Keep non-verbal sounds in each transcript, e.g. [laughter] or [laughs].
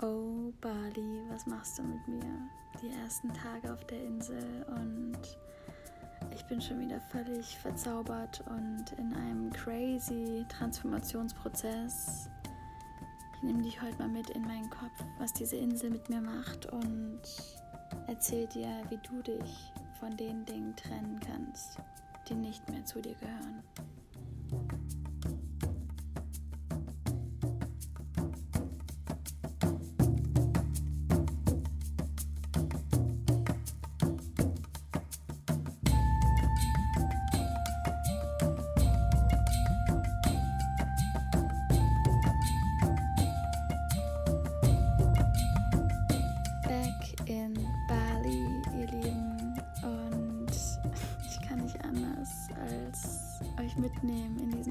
Oh Bali, was machst du mit mir? Die ersten Tage auf der Insel und ich bin schon wieder völlig verzaubert und in einem crazy Transformationsprozess. Ich nehme dich heute mal mit in meinen Kopf, was diese Insel mit mir macht und erzähl dir, wie du dich von den Dingen trennen kannst, die nicht mehr zu dir gehören.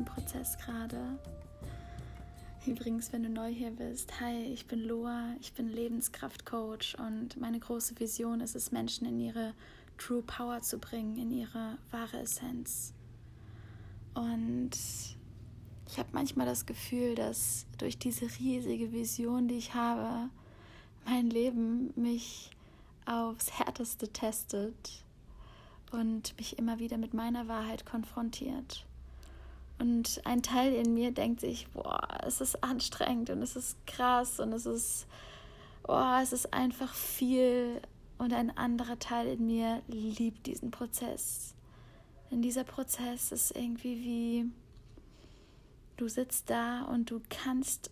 Prozess gerade. Übrigens, wenn du neu hier bist, hi, ich bin Loa, ich bin Lebenskraftcoach und meine große Vision ist es, Menschen in ihre True Power zu bringen, in ihre wahre Essenz. Und ich habe manchmal das Gefühl, dass durch diese riesige Vision, die ich habe, mein Leben mich aufs härteste testet und mich immer wieder mit meiner Wahrheit konfrontiert. Und ein Teil in mir denkt sich, boah, es ist anstrengend und es ist krass und es ist, boah, es ist einfach viel. Und ein anderer Teil in mir liebt diesen Prozess. Denn dieser Prozess ist irgendwie wie, du sitzt da und du kannst,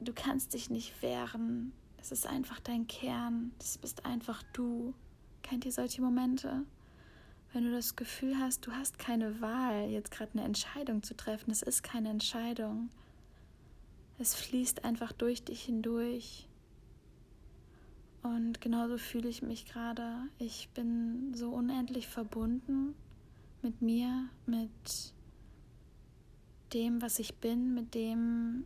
du kannst dich nicht wehren. Es ist einfach dein Kern. Das bist einfach du. Kennt ihr solche Momente? Wenn du das Gefühl hast, du hast keine Wahl, jetzt gerade eine Entscheidung zu treffen, es ist keine Entscheidung. Es fließt einfach durch dich hindurch. Und genauso fühle ich mich gerade. Ich bin so unendlich verbunden mit mir, mit dem, was ich bin, mit dem,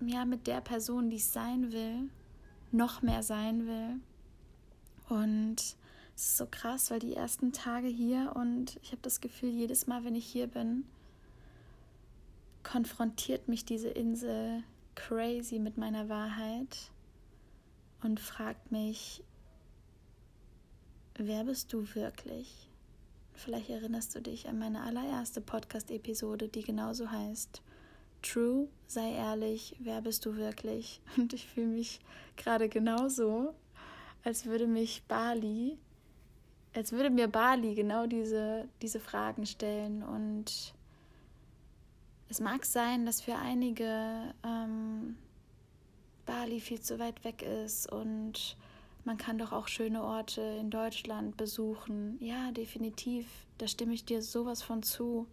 ja, mit der Person, die ich sein will, noch mehr sein will. Und es ist so krass, weil die ersten Tage hier und ich habe das Gefühl, jedes Mal, wenn ich hier bin, konfrontiert mich diese Insel crazy mit meiner Wahrheit und fragt mich, wer bist du wirklich? Vielleicht erinnerst du dich an meine allererste Podcast-Episode, die genauso heißt. True, sei ehrlich, wer bist du wirklich? [laughs] Und ich fühle mich gerade genauso, als würde mich Bali als würde mir Bali genau diese, diese Fragen stellen. Und es mag sein, dass für einige ähm, Bali viel zu weit weg ist und man kann doch auch schöne Orte in Deutschland besuchen. Ja, definitiv. Da stimme ich dir sowas von zu.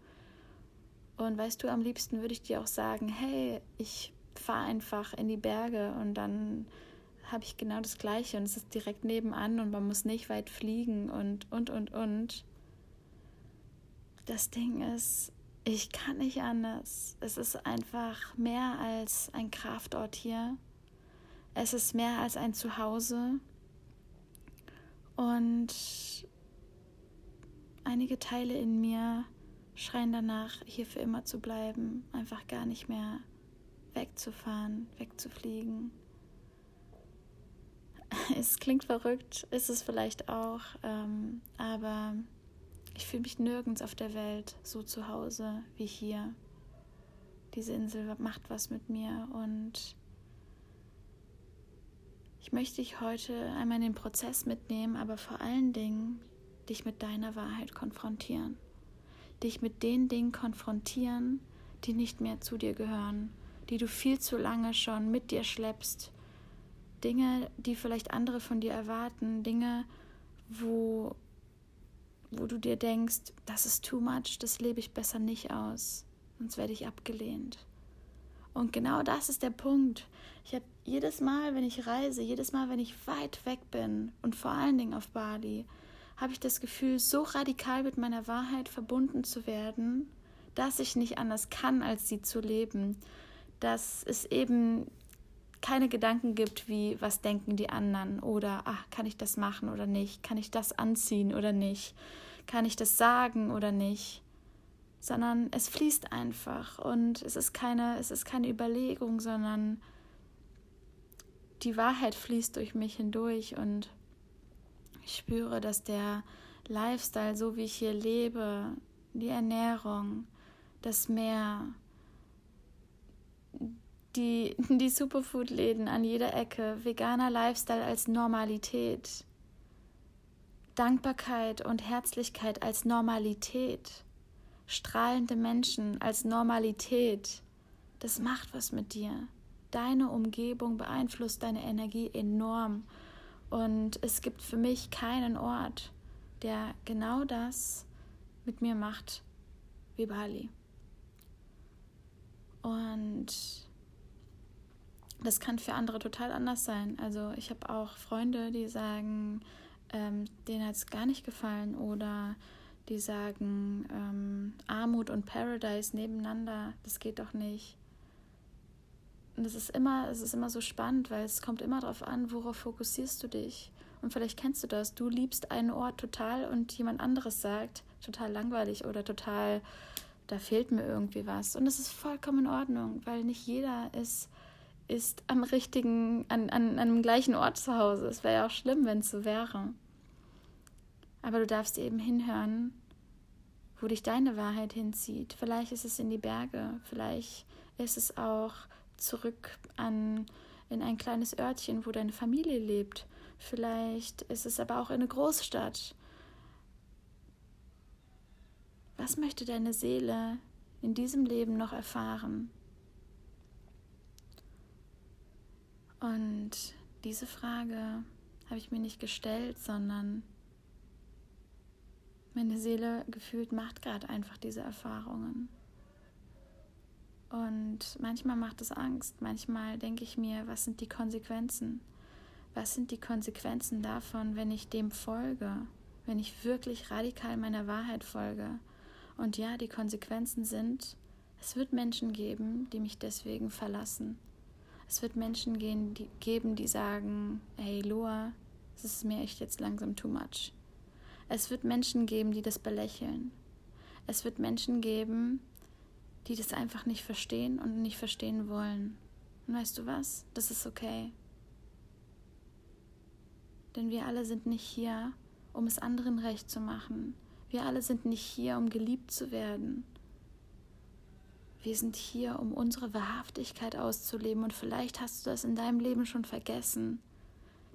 Und weißt du, am liebsten würde ich dir auch sagen, hey, ich fahre einfach in die Berge und dann habe ich genau das Gleiche und es ist direkt nebenan und man muss nicht weit fliegen und, und, und, und. Das Ding ist, ich kann nicht anders. Es ist einfach mehr als ein Kraftort hier. Es ist mehr als ein Zuhause. Und einige Teile in mir schreien danach, hier für immer zu bleiben, einfach gar nicht mehr wegzufahren, wegzufliegen. [laughs] es klingt verrückt, ist es vielleicht auch, ähm, aber ich fühle mich nirgends auf der Welt so zu Hause wie hier. Diese Insel macht was mit mir und ich möchte dich heute einmal in den Prozess mitnehmen, aber vor allen Dingen dich mit deiner Wahrheit konfrontieren. Dich mit den Dingen konfrontieren, die nicht mehr zu dir gehören, die du viel zu lange schon mit dir schleppst, Dinge, die vielleicht andere von dir erwarten, Dinge, wo, wo du dir denkst, das ist too much, das lebe ich besser nicht aus, sonst werde ich abgelehnt. Und genau das ist der Punkt. Ich habe jedes Mal, wenn ich reise, jedes Mal, wenn ich weit weg bin und vor allen Dingen auf Bali, habe ich das Gefühl, so radikal mit meiner Wahrheit verbunden zu werden, dass ich nicht anders kann, als sie zu leben. Dass es eben keine Gedanken gibt wie, was denken die anderen oder, ach, kann ich das machen oder nicht, kann ich das anziehen oder nicht, kann ich das sagen oder nicht, sondern es fließt einfach und es ist keine, es ist keine Überlegung, sondern die Wahrheit fließt durch mich hindurch und ich spüre, dass der Lifestyle, so wie ich hier lebe, die Ernährung, das Meer, die, die Superfood-Läden an jeder Ecke, veganer Lifestyle als Normalität, Dankbarkeit und Herzlichkeit als Normalität, strahlende Menschen als Normalität, das macht was mit dir. Deine Umgebung beeinflusst deine Energie enorm. Und es gibt für mich keinen Ort, der genau das mit mir macht wie Bali. Und das kann für andere total anders sein. Also ich habe auch Freunde, die sagen, ähm, denen hat es gar nicht gefallen oder die sagen, ähm, Armut und Paradise nebeneinander, das geht doch nicht. Und es ist immer, es ist immer so spannend, weil es kommt immer darauf an, worauf fokussierst du dich. Und vielleicht kennst du das. Du liebst einen Ort total und jemand anderes sagt, total langweilig oder total, da fehlt mir irgendwie was. Und es ist vollkommen in Ordnung, weil nicht jeder ist, ist am richtigen, an, an, an einem gleichen Ort zu Hause. Es wäre ja auch schlimm, wenn es so wäre. Aber du darfst eben hinhören, wo dich deine Wahrheit hinzieht. Vielleicht ist es in die Berge, vielleicht ist es auch zurück an in ein kleines Örtchen, wo deine Familie lebt. Vielleicht ist es aber auch in eine Großstadt. Was möchte deine Seele in diesem Leben noch erfahren? Und diese Frage habe ich mir nicht gestellt, sondern meine Seele gefühlt macht gerade einfach diese Erfahrungen. Und manchmal macht es Angst. Manchmal denke ich mir, was sind die Konsequenzen? Was sind die Konsequenzen davon, wenn ich dem folge? Wenn ich wirklich radikal meiner Wahrheit folge? Und ja, die Konsequenzen sind, es wird Menschen geben, die mich deswegen verlassen. Es wird Menschen gehen, die, geben, die sagen, hey Loa, es ist mir echt jetzt langsam too much. Es wird Menschen geben, die das belächeln. Es wird Menschen geben, die das einfach nicht verstehen und nicht verstehen wollen. Und weißt du was? Das ist okay. Denn wir alle sind nicht hier, um es anderen recht zu machen. Wir alle sind nicht hier, um geliebt zu werden. Wir sind hier, um unsere Wahrhaftigkeit auszuleben. Und vielleicht hast du das in deinem Leben schon vergessen.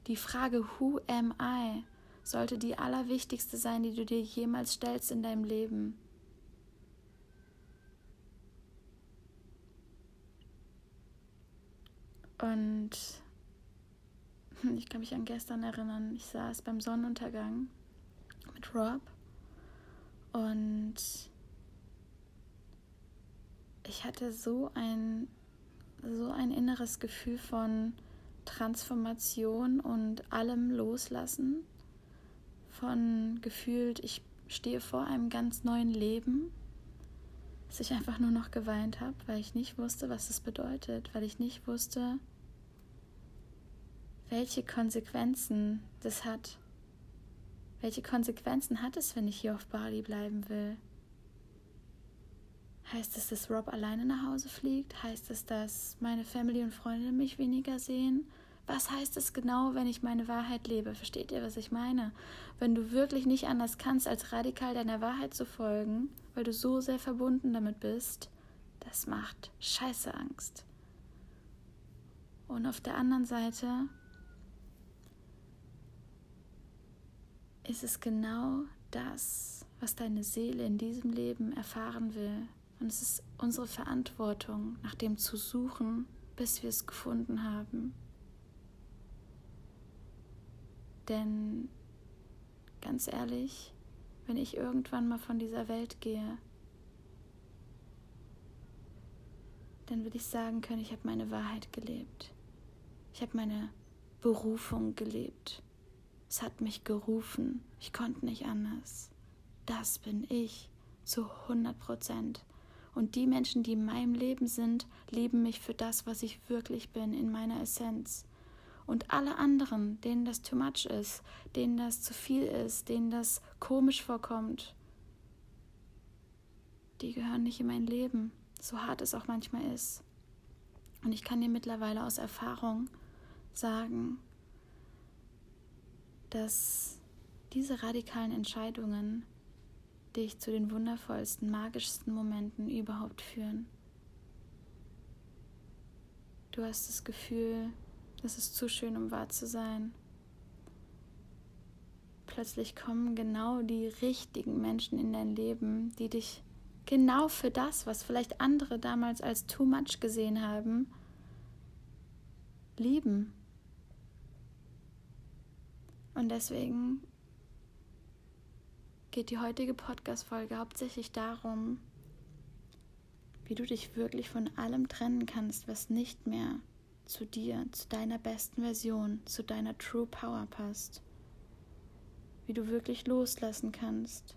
Die Frage Who am I sollte die allerwichtigste sein, die du dir jemals stellst in deinem Leben. Und [laughs] ich kann mich an gestern erinnern, ich saß beim Sonnenuntergang mit Rob und ich hatte so ein, so ein inneres Gefühl von Transformation und allem Loslassen von gefühlt, ich stehe vor einem ganz neuen Leben, dass ich einfach nur noch geweint habe, weil ich nicht wusste, was es bedeutet, weil ich nicht wusste, welche Konsequenzen das hat. Welche Konsequenzen hat es, wenn ich hier auf Bali bleiben will? Heißt es, dass Rob alleine nach Hause fliegt? Heißt es, dass meine Family und Freunde mich weniger sehen? was heißt es genau, wenn ich meine Wahrheit lebe? Versteht ihr, was ich meine? Wenn du wirklich nicht anders kannst, als radikal deiner Wahrheit zu folgen, weil du so sehr verbunden damit bist, das macht scheiße Angst. Und auf der anderen Seite ist es genau das, was deine Seele in diesem Leben erfahren will. Und es ist unsere Verantwortung, nach dem zu suchen, bis wir es gefunden haben. Denn ganz ehrlich, wenn ich irgendwann mal von dieser Welt gehe, dann will ich sagen können, ich habe meine Wahrheit gelebt. Ich habe meine Berufung gelebt. Es hat mich gerufen. Ich konnte nicht anders. Das bin ich zu 100 Prozent. Und die Menschen, die in meinem Leben sind, lieben mich für das, was ich wirklich bin, in meiner Essenz. Und alle anderen, denen das too much ist, denen das zu viel ist, denen das komisch vorkommt, die gehören nicht in mein Leben, so hart es auch manchmal ist. Und ich kann dir mittlerweile aus Erfahrung sagen, dass diese radikalen Entscheidungen dich zu den wundervollsten, magischsten Momenten überhaupt führen. Du hast das Gefühl, es ist zu schön, um wahr zu sein. Plötzlich kommen genau die richtigen Menschen in dein Leben, die dich genau für das, was vielleicht andere damals als too much gesehen haben, lieben. Und deswegen geht die heutige Podcast-Folge hauptsächlich darum, wie du dich wirklich von allem trennen kannst, was nicht mehr zu dir, zu deiner besten Version, zu deiner True Power passt. Wie du wirklich loslassen kannst.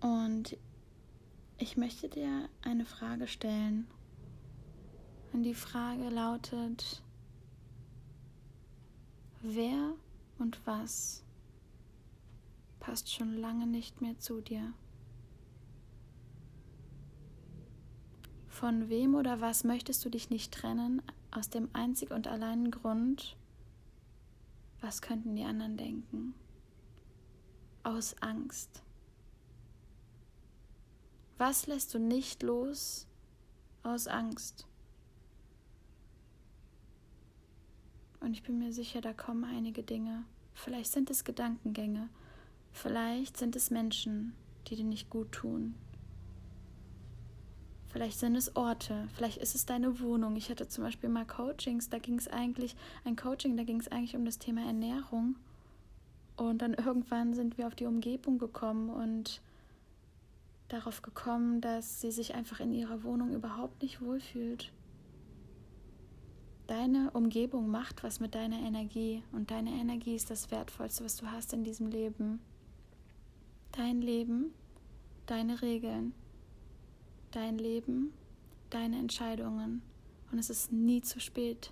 Und ich möchte dir eine Frage stellen. Und die Frage lautet, wer und was passt schon lange nicht mehr zu dir? Von wem oder was möchtest du dich nicht trennen, aus dem einzig und alleinen Grund, was könnten die anderen denken? Aus Angst. Was lässt du nicht los aus Angst? Und ich bin mir sicher, da kommen einige Dinge. Vielleicht sind es Gedankengänge, vielleicht sind es Menschen, die dir nicht gut tun. Vielleicht sind es Orte, vielleicht ist es deine Wohnung. Ich hatte zum Beispiel mal Coachings, da ging es eigentlich, ein Coaching, da ging es eigentlich um das Thema Ernährung. Und dann [laughs] irgendwann sind wir auf die Umgebung gekommen und darauf gekommen, dass sie sich einfach in ihrer Wohnung überhaupt nicht wohlfühlt. Deine Umgebung macht was mit deiner Energie und deine Energie ist das Wertvollste, was du hast in diesem Leben. Dein Leben, deine Regeln, dein Leben, deine Entscheidungen und es ist nie zu spät,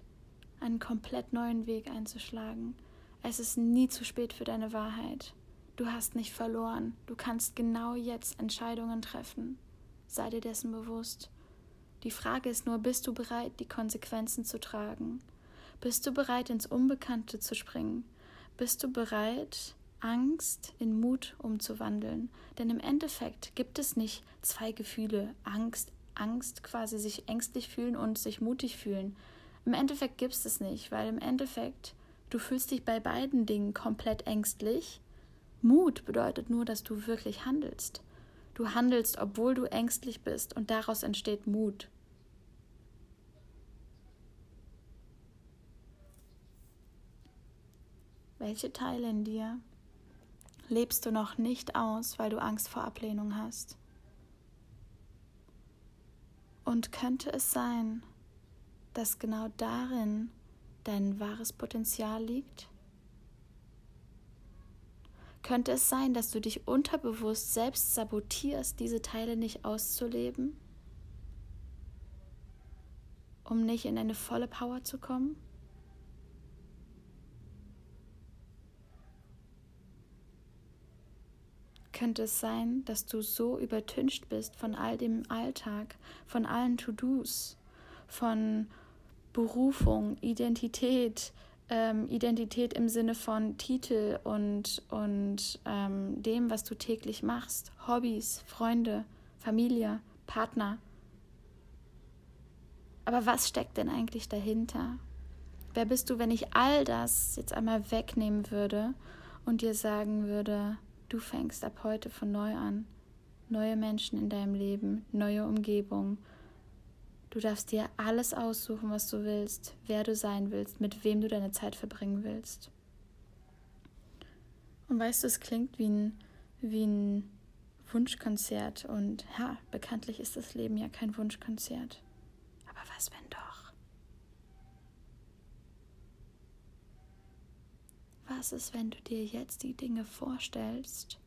einen komplett neuen Weg einzuschlagen. Es ist nie zu spät für deine Wahrheit. Du hast nicht verloren. Du kannst genau jetzt Entscheidungen treffen. Sei dir dessen bewusst. Die Frage ist nur, bist du bereit, die Konsequenzen zu tragen? Bist du bereit, ins Unbekannte zu springen? Bist du bereit, Angst in Mut umzuwandeln? Denn im Endeffekt gibt es nicht zwei Gefühle, Angst, Angst quasi sich ängstlich fühlen und sich mutig fühlen. Im Endeffekt gibt es es nicht, weil im Endeffekt du fühlst dich bei beiden Dingen komplett ängstlich Mut bedeutet nur, dass du wirklich handelst. Du handelst, obwohl du ängstlich bist, und daraus entsteht Mut. Welche Teile in dir lebst du noch nicht aus, weil du Angst vor Ablehnung hast? Und könnte es sein, dass genau darin dein wahres Potenzial liegt? Könnte es sein, dass du dich unterbewusst selbst sabotierst, diese Teile nicht auszuleben, um nicht in eine volle Power zu kommen? Könnte es sein, dass du so übertüncht bist von all dem Alltag, von allen To-Dos, von Berufung, Identität, ähm, Identität im Sinne von Titel und, und ähm, dem, was du täglich machst, Hobbys, Freunde, Familie, Partner. Aber was steckt denn eigentlich dahinter? Wer bist du, wenn ich all das jetzt einmal wegnehmen würde und dir sagen würde, du fängst ab heute von neu an, neue Menschen in deinem Leben, neue Umgebung, Du darfst dir alles aussuchen, was du willst, wer du sein willst, mit wem du deine Zeit verbringen willst. Und weißt du, es klingt wie ein, wie ein Wunschkonzert und ja, bekanntlich ist das Leben ja kein Wunschkonzert. Aber was, wenn doch? Was ist, wenn du dir jetzt die Dinge vorstellst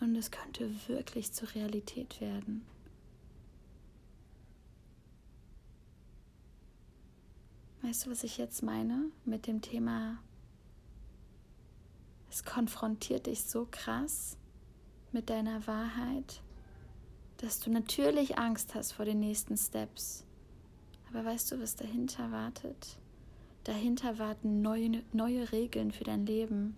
und es könnte wirklich zur Realität werden? Weißt du, was ich jetzt meine mit dem Thema? Es konfrontiert dich so krass mit deiner Wahrheit. dass du natürlich Angst hast vor den nächsten Steps. Aber weißt du, was dahinter wartet? Dahinter warten neue, neue Regeln für dein Leben,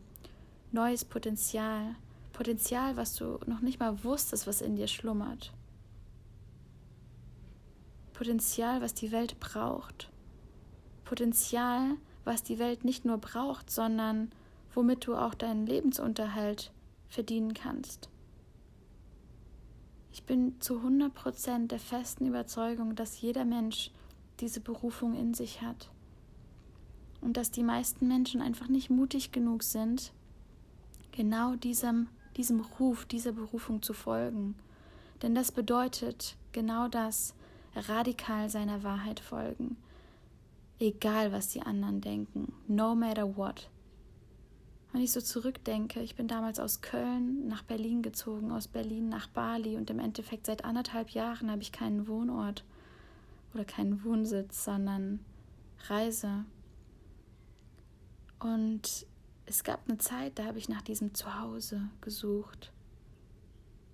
neues Potenzial, Potenzial, was du noch nicht mal wusstest, was in dir schlummert. Potenzial, was die Welt braucht. Potenzial, was die Welt nicht nur braucht, sondern womit du auch deinen Lebensunterhalt verdienen kannst. Ich bin zu 100% der festen Überzeugung, dass jeder Mensch diese Berufung in sich hat. Und dass die meisten Menschen einfach nicht mutig genug sind, genau diesem, diesem Ruf, dieser Berufung zu folgen. Denn das bedeutet genau das, radikal seiner Wahrheit folgen. Egal, was die anderen denken, no matter what. Wenn ich so zurückdenke, ich bin damals aus Köln nach Berlin gezogen, aus Berlin nach Bali und im Endeffekt seit anderthalb Jahren habe ich keinen Wohnort oder keinen Wohnsitz, sondern Reise. Und es gab eine Zeit, da habe ich nach diesem Zuhause gesucht.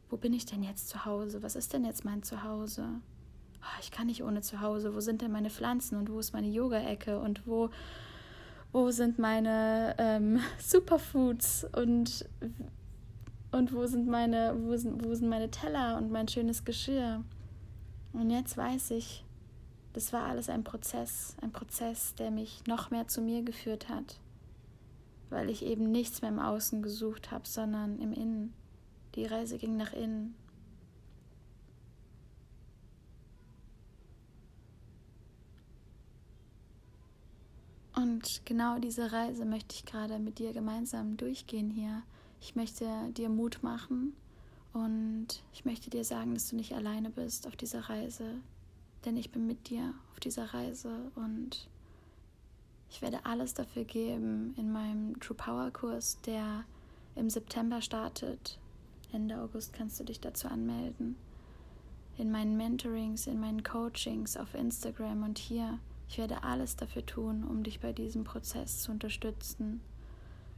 Wo bin ich denn jetzt zu Hause? Was ist denn jetzt mein Zuhause? Oh, ich kann nicht ohne Zuhause. Wo sind denn meine Pflanzen und wo ist meine Yoga-Ecke und wo wo sind meine ähm, [laughs] Superfoods und, und wo sind meine, wo sind, wo sind meine Teller und mein schönes Geschirr. Und jetzt weiß ich, das war alles ein Prozess, ein Prozess, der mich noch mehr zu mir geführt hat, weil ich eben nichts mehr im Außen gesucht habe, sondern im Innen. Die Reise ging nach innen. Und genau diese Reise möchte ich gerade mit dir gemeinsam durchgehen hier. Ich möchte dir Mut machen und ich möchte dir sagen, dass du nicht alleine bist auf dieser Reise, denn ich bin mit dir auf dieser Reise und ich werde alles dafür geben in meinem True Power Kurs, der im September startet. Ende August kannst du dich dazu anmelden. In meinen Mentorings, in meinen Coachings auf Instagram und hier ich werde alles dafür tun, um dich bei diesem Prozess zu unterstützen.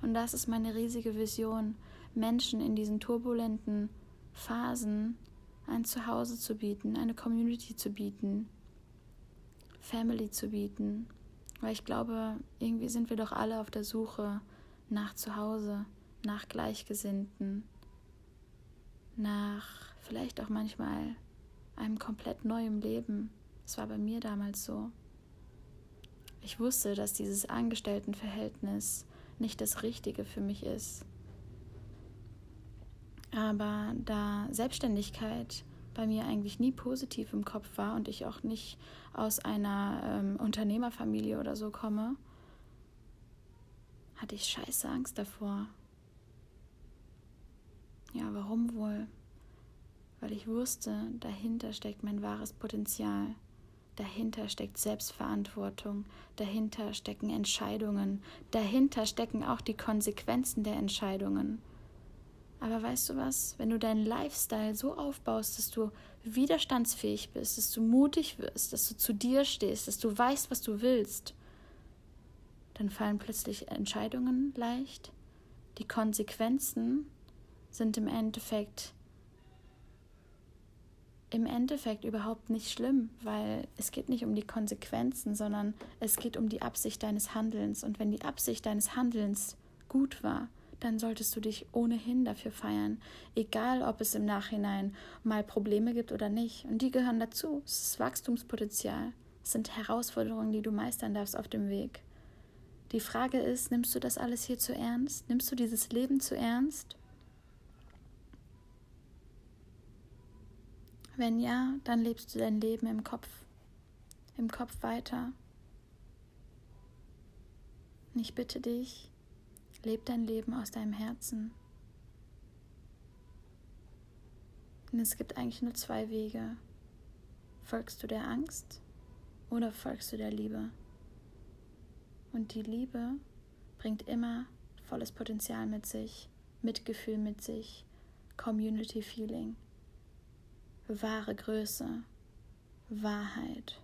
Und das ist meine riesige Vision, Menschen in diesen turbulenten Phasen ein Zuhause zu bieten, eine Community zu bieten, Family zu bieten. Weil ich glaube, irgendwie sind wir doch alle auf der Suche nach Zuhause, nach Gleichgesinnten, nach vielleicht auch manchmal einem komplett neuen Leben. Das war bei mir damals so. Ich wusste, dass dieses Angestelltenverhältnis nicht das Richtige für mich ist. Aber da Selbstständigkeit bei mir eigentlich nie positiv im Kopf war und ich auch nicht aus einer ähm, Unternehmerfamilie oder so komme, hatte ich scheiße Angst davor. Ja, warum wohl? Weil ich wusste, dahinter steckt mein wahres Potenzial. Dahinter steckt Selbstverantwortung, dahinter stecken Entscheidungen, dahinter stecken auch die Konsequenzen der Entscheidungen. Aber weißt du was, wenn du deinen Lifestyle so aufbaust, dass du widerstandsfähig bist, dass du mutig wirst, dass du zu dir stehst, dass du weißt, was du willst, dann fallen plötzlich Entscheidungen leicht. Die Konsequenzen sind im Endeffekt im Endeffekt überhaupt nicht schlimm, weil es geht nicht um die Konsequenzen, sondern es geht um die Absicht deines Handelns. Und wenn die Absicht deines Handelns gut war, dann solltest du dich ohnehin dafür feiern, egal ob es im Nachhinein mal Probleme gibt oder nicht. Und die gehören dazu. Es ist Wachstumspotenzial. Es sind Herausforderungen, die du meistern darfst auf dem Weg. Die Frage ist, nimmst du das alles hier zu ernst? Nimmst du dieses Leben zu ernst? Wenn ja, dann lebst du dein Leben im Kopf, im Kopf weiter. Und ich bitte dich, leb dein Leben aus deinem Herzen. Und es gibt eigentlich nur zwei Wege. Folgst du der Angst oder folgst du der Liebe? Und die Liebe bringt immer volles Potenzial mit sich, Mitgefühl mit sich, Community Feeling wahre Größe, Wahrheit.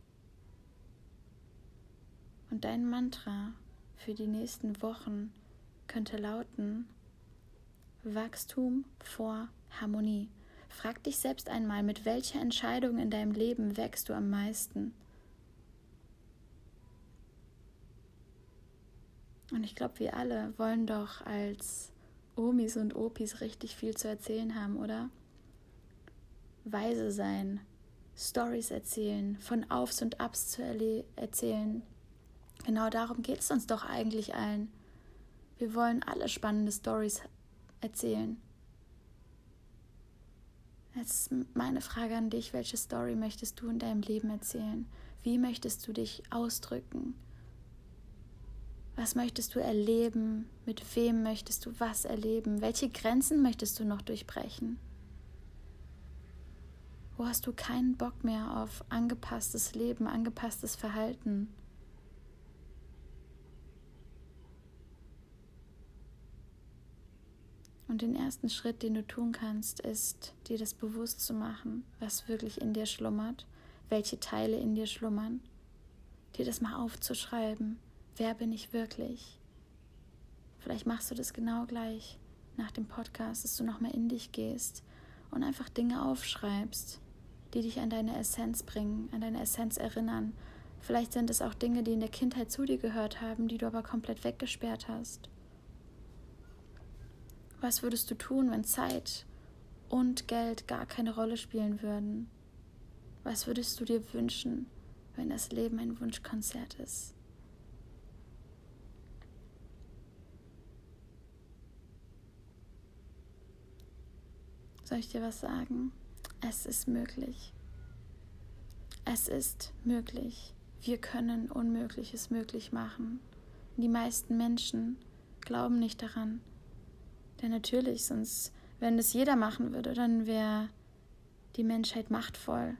Und dein Mantra für die nächsten Wochen könnte lauten Wachstum vor Harmonie. Frag dich selbst einmal, mit welcher Entscheidung in deinem Leben wächst du am meisten? Und ich glaube, wir alle wollen doch als Omis und Opis richtig viel zu erzählen haben, oder? Weise sein, Stories erzählen, von Aufs und Abs zu erzählen. Genau darum geht es uns doch eigentlich allen. Wir wollen alle spannende Stories erzählen. Jetzt ist meine Frage an dich, welche Story möchtest du in deinem Leben erzählen? Wie möchtest du dich ausdrücken? Was möchtest du erleben? Mit wem möchtest du was erleben? Welche Grenzen möchtest du noch durchbrechen? Wo hast du keinen Bock mehr auf angepasstes Leben, angepasstes Verhalten? Und den ersten Schritt, den du tun kannst, ist, dir das bewusst zu machen, was wirklich in dir schlummert, welche Teile in dir schlummern, dir das mal aufzuschreiben, wer bin ich wirklich? Vielleicht machst du das genau gleich nach dem Podcast, dass du nochmal in dich gehst und einfach Dinge aufschreibst, die dich an deine Essenz bringen, an deine Essenz erinnern. Vielleicht sind es auch Dinge, die in der Kindheit zu dir gehört haben, die du aber komplett weggesperrt hast. Was würdest du tun, wenn Zeit und Geld gar keine Rolle spielen würden? Was würdest du dir wünschen, wenn das Leben ein Wunschkonzert ist? Soll ich dir was sagen? Es ist möglich. Es ist möglich. Wir können Unmögliches möglich machen. Die meisten Menschen glauben nicht daran. Denn natürlich, sonst, wenn das jeder machen würde, dann wäre die Menschheit machtvoll.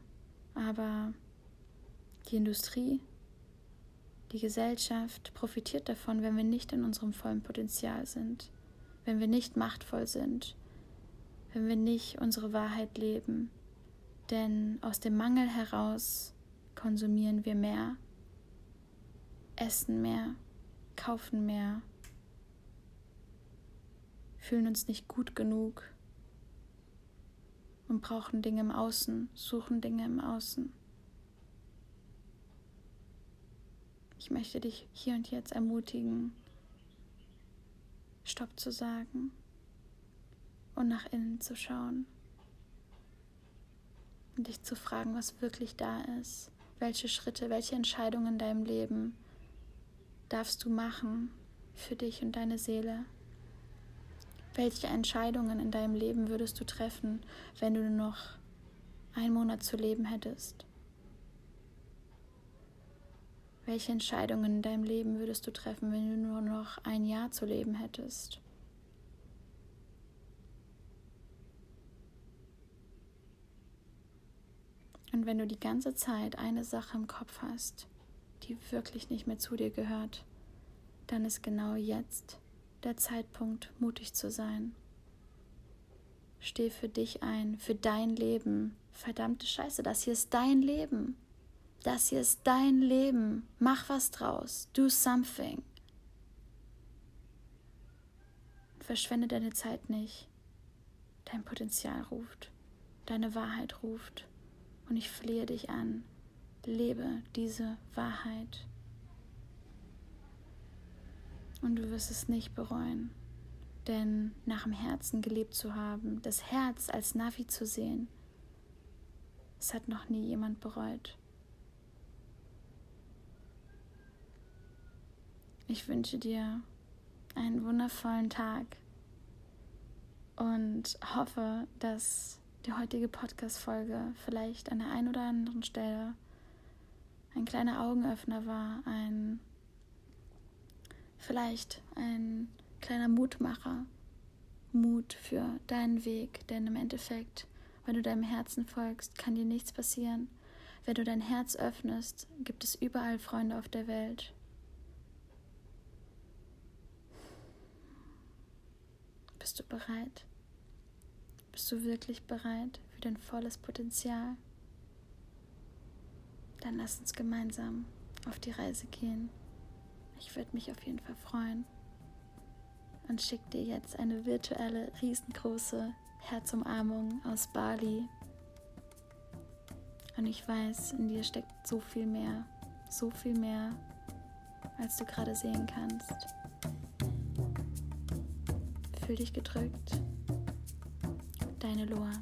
Aber die Industrie, die Gesellschaft profitiert davon, wenn wir nicht in unserem vollen Potenzial sind, wenn wir nicht machtvoll sind wenn wir nicht unsere Wahrheit leben. Denn aus dem Mangel heraus konsumieren wir mehr, essen mehr, kaufen mehr, fühlen uns nicht gut genug und brauchen Dinge im Außen, suchen Dinge im Außen. Ich möchte dich hier und jetzt ermutigen, Stopp zu sagen und nach innen zu schauen und dich zu fragen, was wirklich da ist. Welche Schritte, welche Entscheidungen in deinem Leben darfst du machen für dich und deine Seele? Welche Entscheidungen in deinem Leben würdest du treffen, wenn du nur noch einen Monat zu leben hättest? Welche Entscheidungen in deinem Leben würdest du treffen, wenn du nur noch ein Jahr zu leben hättest? Und wenn du die ganze Zeit eine Sache im Kopf hast, die wirklich nicht mehr zu dir gehört, dann ist genau jetzt der Zeitpunkt, mutig zu sein. Steh für dich ein, für dein Leben. Verdammte Scheiße, das hier ist dein Leben. Das hier ist dein Leben. Mach was draus. Do something. Verschwende deine Zeit nicht. Dein Potenzial ruft. Deine Wahrheit ruft. Und ich flehe dich an, lebe diese Wahrheit. Und du wirst es nicht bereuen. Denn nach dem Herzen gelebt zu haben, das Herz als Navi zu sehen, es hat noch nie jemand bereut. Ich wünsche dir einen wundervollen Tag und hoffe, dass die heutige Podcast-Folge vielleicht an der einen oder anderen Stelle ein kleiner Augenöffner war, ein vielleicht ein kleiner Mutmacher, Mut für deinen Weg, denn im Endeffekt, wenn du deinem Herzen folgst, kann dir nichts passieren. Wenn du dein Herz öffnest, gibt es überall Freunde auf der Welt. Bist du bereit? Bist du wirklich bereit für dein volles Potenzial? Dann lass uns gemeinsam auf die Reise gehen. Ich würde mich auf jeden Fall freuen. Und schick dir jetzt eine virtuelle, riesengroße Herzumarmung aus Bali. Und ich weiß, in dir steckt so viel mehr, so viel mehr, als du gerade sehen kannst. Fühl dich gedrückt. Deine Loa.